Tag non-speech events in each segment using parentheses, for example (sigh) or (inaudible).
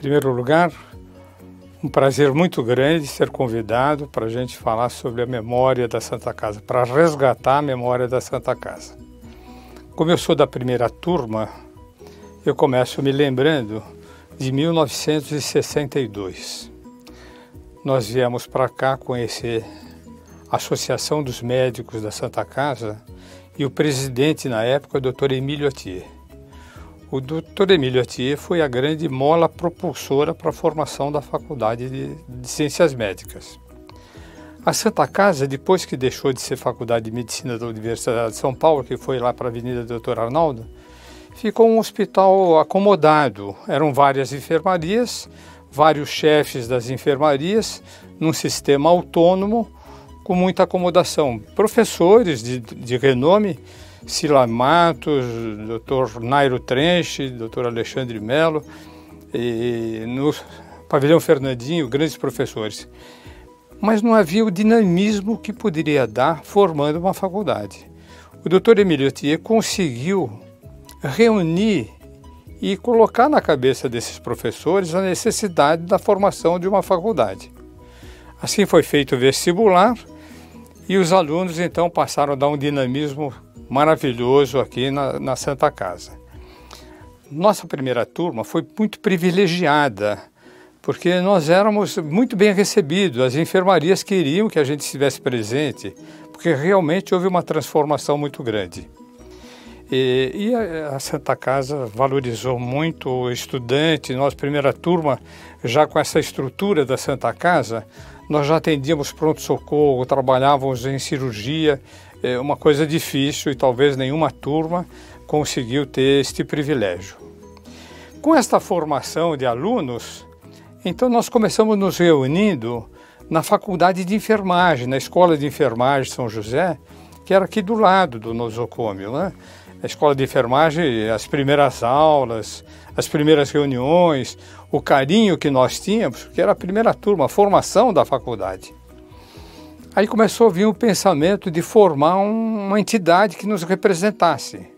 primeiro lugar, um prazer muito grande ser convidado para a gente falar sobre a memória da Santa Casa, para resgatar a memória da Santa Casa. Como eu sou da primeira turma, eu começo me lembrando de 1962. Nós viemos para cá conhecer a Associação dos Médicos da Santa Casa e o presidente na época, o Dr. Emílio Atier. O Dr. Emílio Atier foi a grande mola propulsora para a formação da Faculdade de, Ciências Médicas. A Santa Casa, depois que deixou de ser Faculdade de Medicina da Universidade de São Paulo, que foi lá para a Avenida Doutor Arnaldo, ficou um hospital acomodado. Eram várias enfermarias, vários chefes das enfermarias, num sistema autônomo, com muita acomodação. Professores de, de renome Sila Matos, Dr. Nairo Trenche, Dr. Alexandre Melo, e no Pavilhão Fernandinho, grandes professores. Mas não havia o dinamismo que poderia dar formando uma faculdade. O Dr. Emílio Thier conseguiu reunir e colocar na cabeça desses professores a necessidade da formação de uma faculdade. Assim foi feito o vestibular e os alunos então passaram a dar um dinamismo maravilhoso aqui na, na Santa Casa. Nossa primeira turma foi muito privilegiada, porque nós éramos muito bem recebidos, as enfermarias queriam que a gente estivesse presente, porque realmente houve uma transformação muito grande. E, e a, Santa Casa valorizou muito o estudante, nossa primeira turma, já com essa estrutura da Santa Casa, nós já atendíamos pronto-socorro, trabalhávamos em cirurgia, é uma coisa difícil e talvez nenhuma turma conseguiu ter este privilégio. Com esta formação de alunos, então nós começamos nos reunindo na faculdade de enfermagem, na escola de enfermagem São José, que era aqui do lado do nosocômio, né? A escola de enfermagem, as primeiras aulas, as primeiras reuniões, o carinho que nós tínhamos, que era a primeira turma, a formação da faculdade. Aí começou a vir o pensamento de formar uma entidade que nos representasse.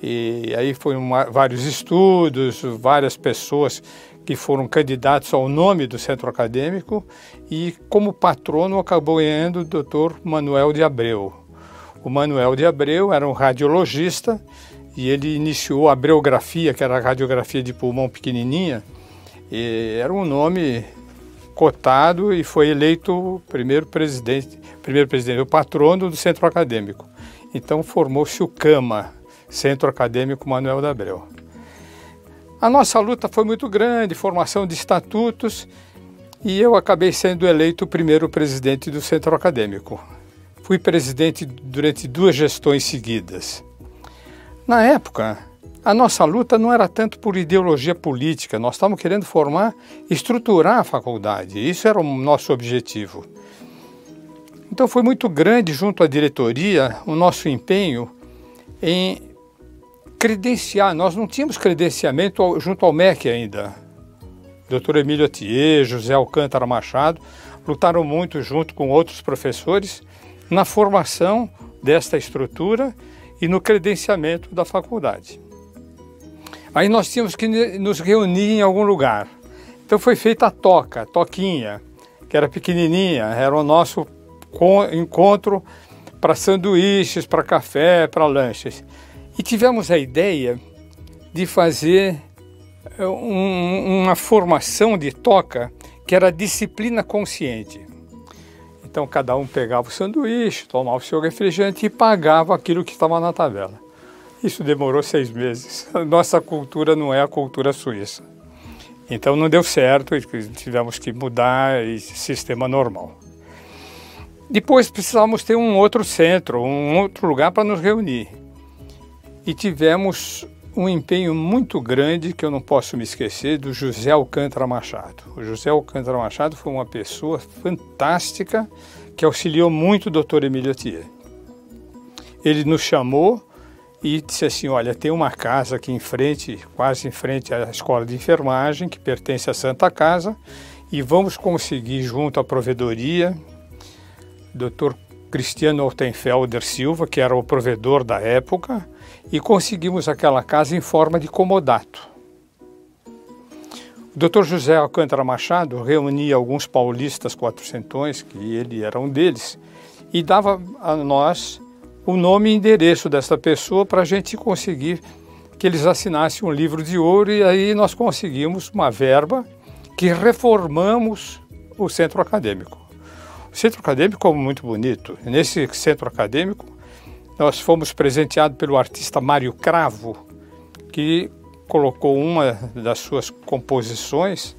E aí foram vários estudos, várias pessoas que foram candidatos ao nome do centro acadêmico e como patrono acabou ganhando o Dr. Manuel de Abreu. O Manuel de Abreu era um radiologista e ele iniciou a breografia, que era a radiografia de pulmão pequenininha, e era um nome cotado e foi eleito primeiro presidente, primeiro presidente, o patrono do centro acadêmico. Então formou-se o CAMA, Centro Acadêmico Manuel da Abreu. A nossa luta foi muito grande, formação de estatutos, e eu acabei sendo eleito o primeiro presidente do centro acadêmico. Fui presidente durante duas gestões seguidas. Na época, a nossa luta não era tanto por ideologia política, nós estávamos querendo formar, estruturar a faculdade, isso era o nosso objetivo. Então foi muito grande, junto à diretoria, o nosso empenho em credenciar. Nós não tínhamos credenciamento junto ao MEC ainda. Dr. Emílio Atier, José Alcântara Machado lutaram muito junto com outros professores na formação desta estrutura e no credenciamento da faculdade. Aí nós tínhamos que nos reunir em algum lugar. Então foi feita a toca, a toquinha, que era pequenininha, era o nosso encontro para sanduíches, para café, para lanches. E tivemos a ideia de fazer eh, um, uma formação de toca que era disciplina consciente. Então cada um pegava o sanduíche, tomava o seu refrigerante e pagava aquilo que estava na tabela. Isso demorou seis meses. A nossa cultura não é a cultura suíça. Então não deu certo tivemos que mudar e sistema normal. Depois precisávamos ter um outro centro, um outro lugar para nos reunir. E tivemos um empenho muito grande que eu não posso me esquecer do José Alcântara Machado. O José Alcântara Machado foi uma pessoa fantástica que auxiliou muito o Dr. Emílio Thier. Ele nos chamou e disse assim: Olha, tem uma casa aqui em frente, quase em frente à escola de enfermagem, que pertence à Santa Casa, e vamos conseguir, junto à provedoria, Dr. Cristiano Altenfelder Silva, que era o provedor da época, e conseguimos aquela casa em forma de comodato. O Dr. José Alcântara Machado reunia alguns paulistas quatrocentões, que ele era um deles, e dava a nós o nome e endereço dessa pessoa para a gente conseguir que eles assinassem um livro de ouro e aí nós conseguimos uma verba que reformamos o centro acadêmico. O centro acadêmico é muito bonito. Nesse centro acadêmico nós fomos presenteados pelo artista Mário Cravo, que colocou uma das suas composições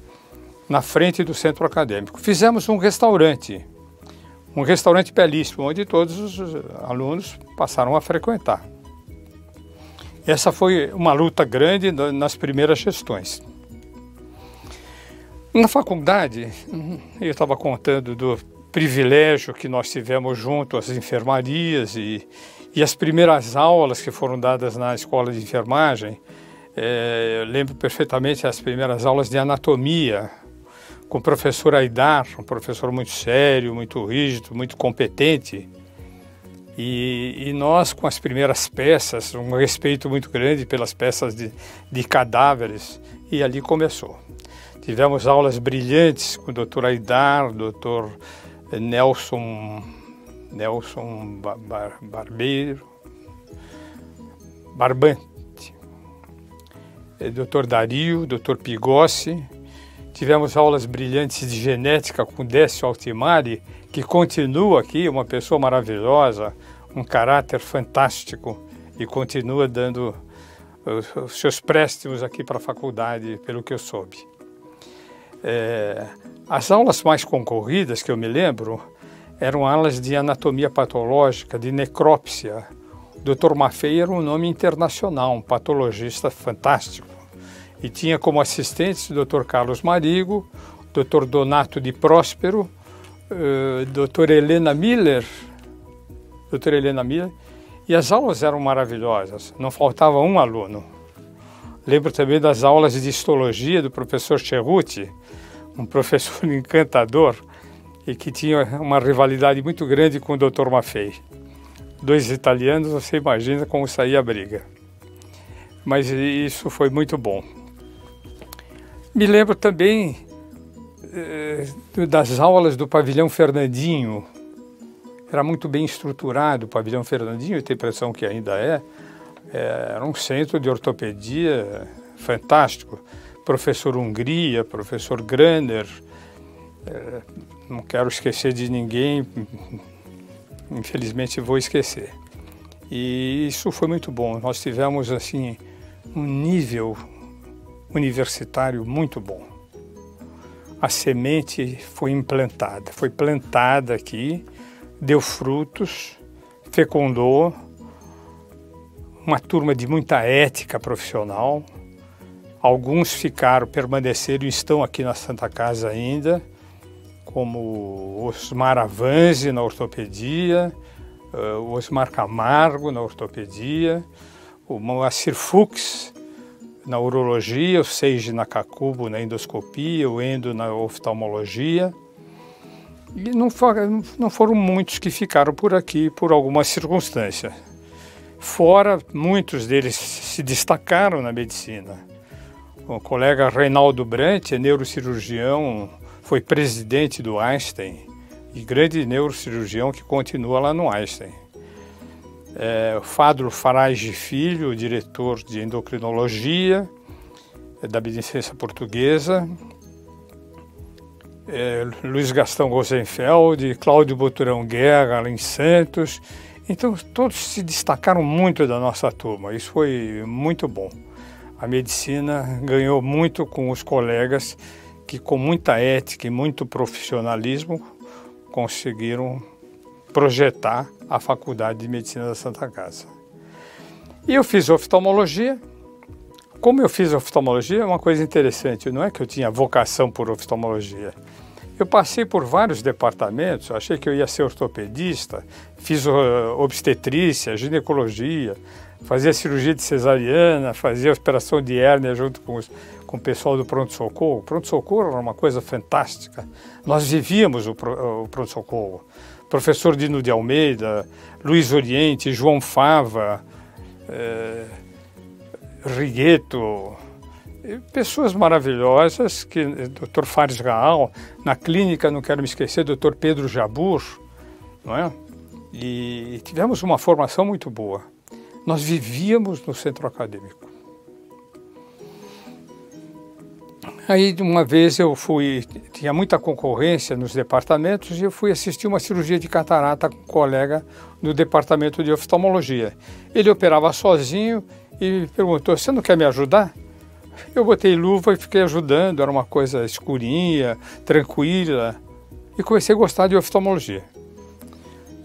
na frente do centro acadêmico. Fizemos um restaurante, um restaurante belíssimo, onde todos os alunos passaram a frequentar. Essa foi uma luta grande nas primeiras gestões. Na faculdade, (laughs) eu estava contando do privilégio que nós tivemos junto às enfermarias e, e as primeiras aulas que foram dadas na escola de enfermagem. É, eu lembro perfeitamente as primeiras aulas de anatomia com o professor Aidar, um professor muito sério, muito rígido, muito competente. E, e, nós, com as primeiras peças, um respeito muito grande pelas peças de, de cadáveres, e ali começou. Tivemos aulas brilhantes com o doutor Aidar, doutor Nelson, Nelson Bar, Barbeiro, Barbante, doutor Dario, doutor Pigossi. Tivemos aulas brilhantes de genética com Décio Altimari, que continua aqui, uma pessoa maravilhosa, um caráter fantástico e continua dando os seus préstimos aqui para a faculdade, pelo que eu soube. É, as aulas mais concorridas que eu me lembro eram aulas de anatomia patológica, de necrópsia. O Dr. Maffei era um nome internacional, um patologista fantástico. E tinha como assistentes o Dr. Carlos Marigo, Dr. Donato de Próspero, uh, doutora Helena Miller, doutora Helena Miller, e as aulas eram maravilhosas, não faltava um aluno. Lembro também das aulas de histologia do professor Cerruti, um (laughs) professor encantador e que tinha uma rivalidade muito grande com o Dr. Maffei. Dois italianos, você imagina como saía a briga. Mas isso foi muito bom. Me lembro também eh, das aulas do pavilhão Fernandinho. Era muito bem estruturado o pavilhão Fernandinho, eu tenho a impressão que ainda é. é. Era um centro de ortopedia fantástico. Professor Hungria, professor Graner, é, não quero esquecer de ninguém, infelizmente vou esquecer. E isso foi muito bom. Nós tivemos assim um nível universitário muito bom a semente foi implantada, foi plantada aqui, deu frutos, fecundou, uma turma de muita ética profissional. Alguns ficaram, permaneceram e estão aqui na Santa Casa ainda, como Osmar Avanzi na ortopedia, eh, Osmar Camargo na ortopedia, o Moacir Fuchs na urologia, o Seiji Nakakubo na endoscopia, o Endo na oftalmologia. E não, for, não foram muitos que ficaram por aqui por alguma circunstância. Fora, muitos deles se destacaram na medicina. O colega Reinaldo Brant é neurocirurgião, foi presidente do Einstein e grande neurocirurgião que continua lá no Einstein é, Fadro Farage Filho, diretor de endocrinologia é, da Beneficência Portuguesa, é, Luiz Gastão Rosenfeld, Cláudio Boturão Guerra, Alain Santos. Então, todos se destacaram muito da nossa turma. Isso foi muito bom. A medicina ganhou muito com os colegas que, com muita ética e muito profissionalismo, conseguiram projetar a Faculdade de Medicina da Santa Casa. E eu fiz oftalmologia. Como eu fiz oftalmologia, é uma coisa interessante, não é que eu tinha vocação por oftalmologia. Eu passei por vários departamentos, achei que eu ia ser ortopedista, fiz uh, obstetrícia, ginecologia, fazia cirurgia de cesariana, fazia operação de hérnia junto com, os, com o pessoal do pronto-socorro. Pronto-socorro era uma coisa fantástica. Nós vivíamos o, o pronto-socorro professor Dino de Almeida, Luiz Oriente, João Fava, eh, Rigueto, pessoas maravilhosas, que Dr. Fares Gaal, na clínica, não quero me esquecer, Dr. Pedro Jabur, não é? E tivemos uma formação muito boa. Nós vivíamos no centro acadêmico. Aí, uma vez eu fui, tinha muita concorrência nos departamentos e eu fui assistir uma cirurgia de catarata com um colega no departamento de oftalmologia. Ele operava sozinho e perguntou: Você não quer me ajudar? Eu botei luva e fiquei ajudando, era uma coisa escurinha, tranquila, e comecei a gostar de oftalmologia.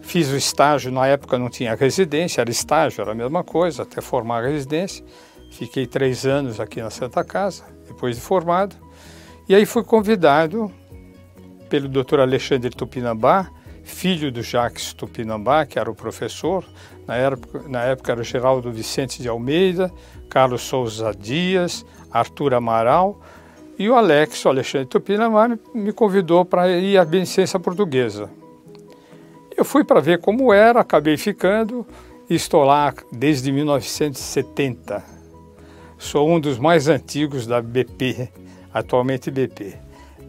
Fiz o estágio, na época não tinha residência, era estágio, era a mesma coisa, até formar a residência. Fiquei três anos aqui na Santa Casa, depois de formado. E aí fui convidado pelo Dr. Alexandre Tupinambá, filho do Jacques Tupinambá, que era o professor. Na época, na época era Geraldo Vicente de Almeida, Carlos Souza Dias, Arthur Amaral. E o Alex, o Alexandre Tupinambá, me convidou para ir à Beneficência Portuguesa. Eu fui para ver como era, acabei ficando e estou lá desde 1970. Sou um dos mais antigos da BP, atualmente BP.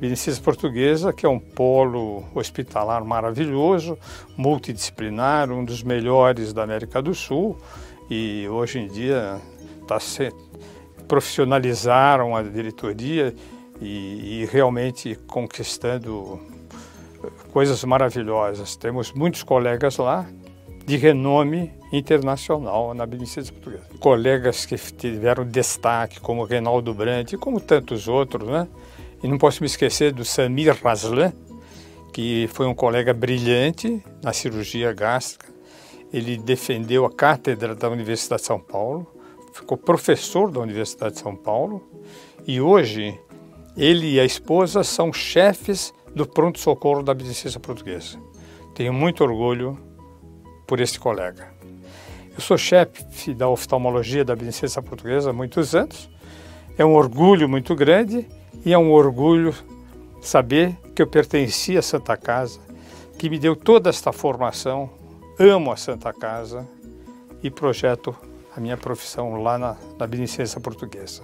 Beneficência Portuguesa, que é um polo hospitalar maravilhoso, multidisciplinar, um dos melhores da América do Sul e hoje em dia está se profissionalizaram a diretoria e, e realmente conquistando coisas maravilhosas. Temos muitos colegas lá de renome internacional na Beneficência Portuguesa. Colegas que tiveram destaque, como Reinaldo Brandt e como tantos outros, né? E não posso me esquecer do Samir Raslan, que foi um colega brilhante na cirurgia gástrica. Ele defendeu a cátedra da Universidade de São Paulo, ficou professor da Universidade de São Paulo e hoje ele e a esposa são chefes do pronto-socorro da Beneficência Portuguesa. Tenho muito orgulho por este colega. Eu sou chefe da oftalmologia da Beneficência Portuguesa há muitos anos. É um orgulho muito grande e é um orgulho saber que eu pertenci à Santa Casa, que me deu toda esta formação. Amo a Santa Casa e projeto a minha profissão lá na, na Beneficência Portuguesa.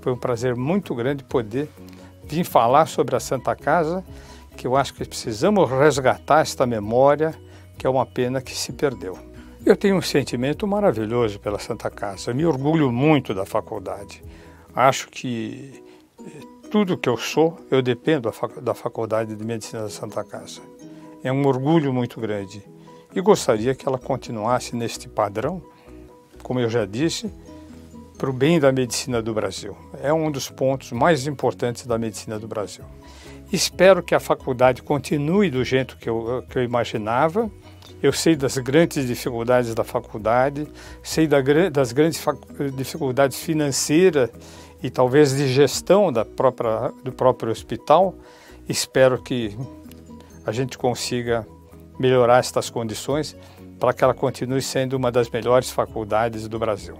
Foi um prazer muito grande poder vim falar sobre a Santa Casa, que eu acho que precisamos resgatar esta memória, que é uma pena que se perdeu. Eu tenho um sentimento maravilhoso pela Santa Casa, me orgulho muito da faculdade. Acho que eh, tudo que eu sou, eu dependo da Faculdade de Medicina da Santa Casa. É um orgulho muito grande e gostaria que ela continuasse neste padrão, como eu já disse, para o bem da medicina do Brasil. É um dos pontos mais importantes da medicina do Brasil. Espero que a faculdade continue do jeito que eu, que eu imaginava. Eu sei das grandes dificuldades da faculdade, sei da, das grandes dificuldades financeiras e talvez de gestão da própria, do próprio hospital. Espero que a gente consiga melhorar estas condições para que ela continue sendo uma das melhores faculdades do Brasil.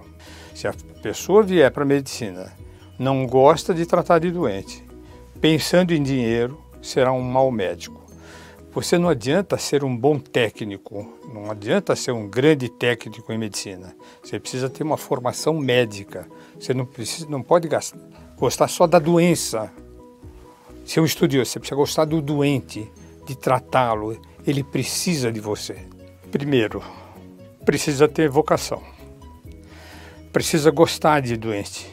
Se a pessoa vier para a medicina, não gosta de tratar de doente, pensando em dinheiro, será um mau médico. Você não adianta ser um bom técnico, não adianta ser um grande técnico em medicina. Você precisa ter uma formação médica. Você não, precisa, não pode gastar, gostar só da doença. Ser um estudioso, você precisa gostar do doente, de tratá-lo. Ele precisa de você. Primeiro, precisa ter vocação precisa gostar de doente,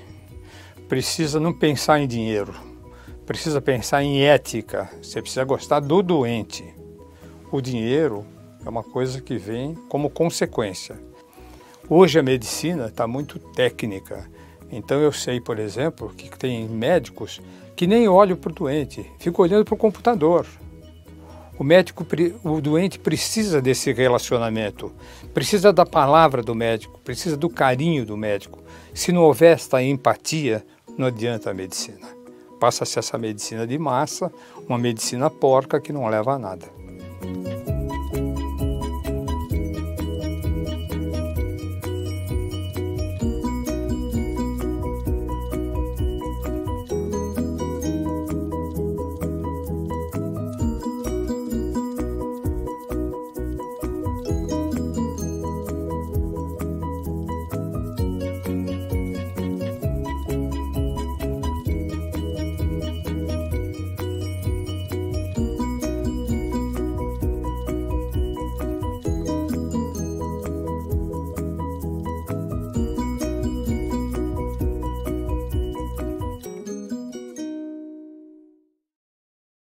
precisa não pensar em dinheiro, precisa pensar em ética, você precisa gostar do doente. O dinheiro é uma coisa que vem como consequência. Hoje a medicina está muito técnica, então eu sei, por exemplo, que tem médicos que nem olham para o doente, ficam olhando para o computador. O médico, o doente precisa desse relacionamento, precisa da palavra do médico, precisa do carinho do médico. Se não houver esta empatia, não adianta a medicina. Passa-se essa medicina de massa, uma medicina porca que não leva a nada.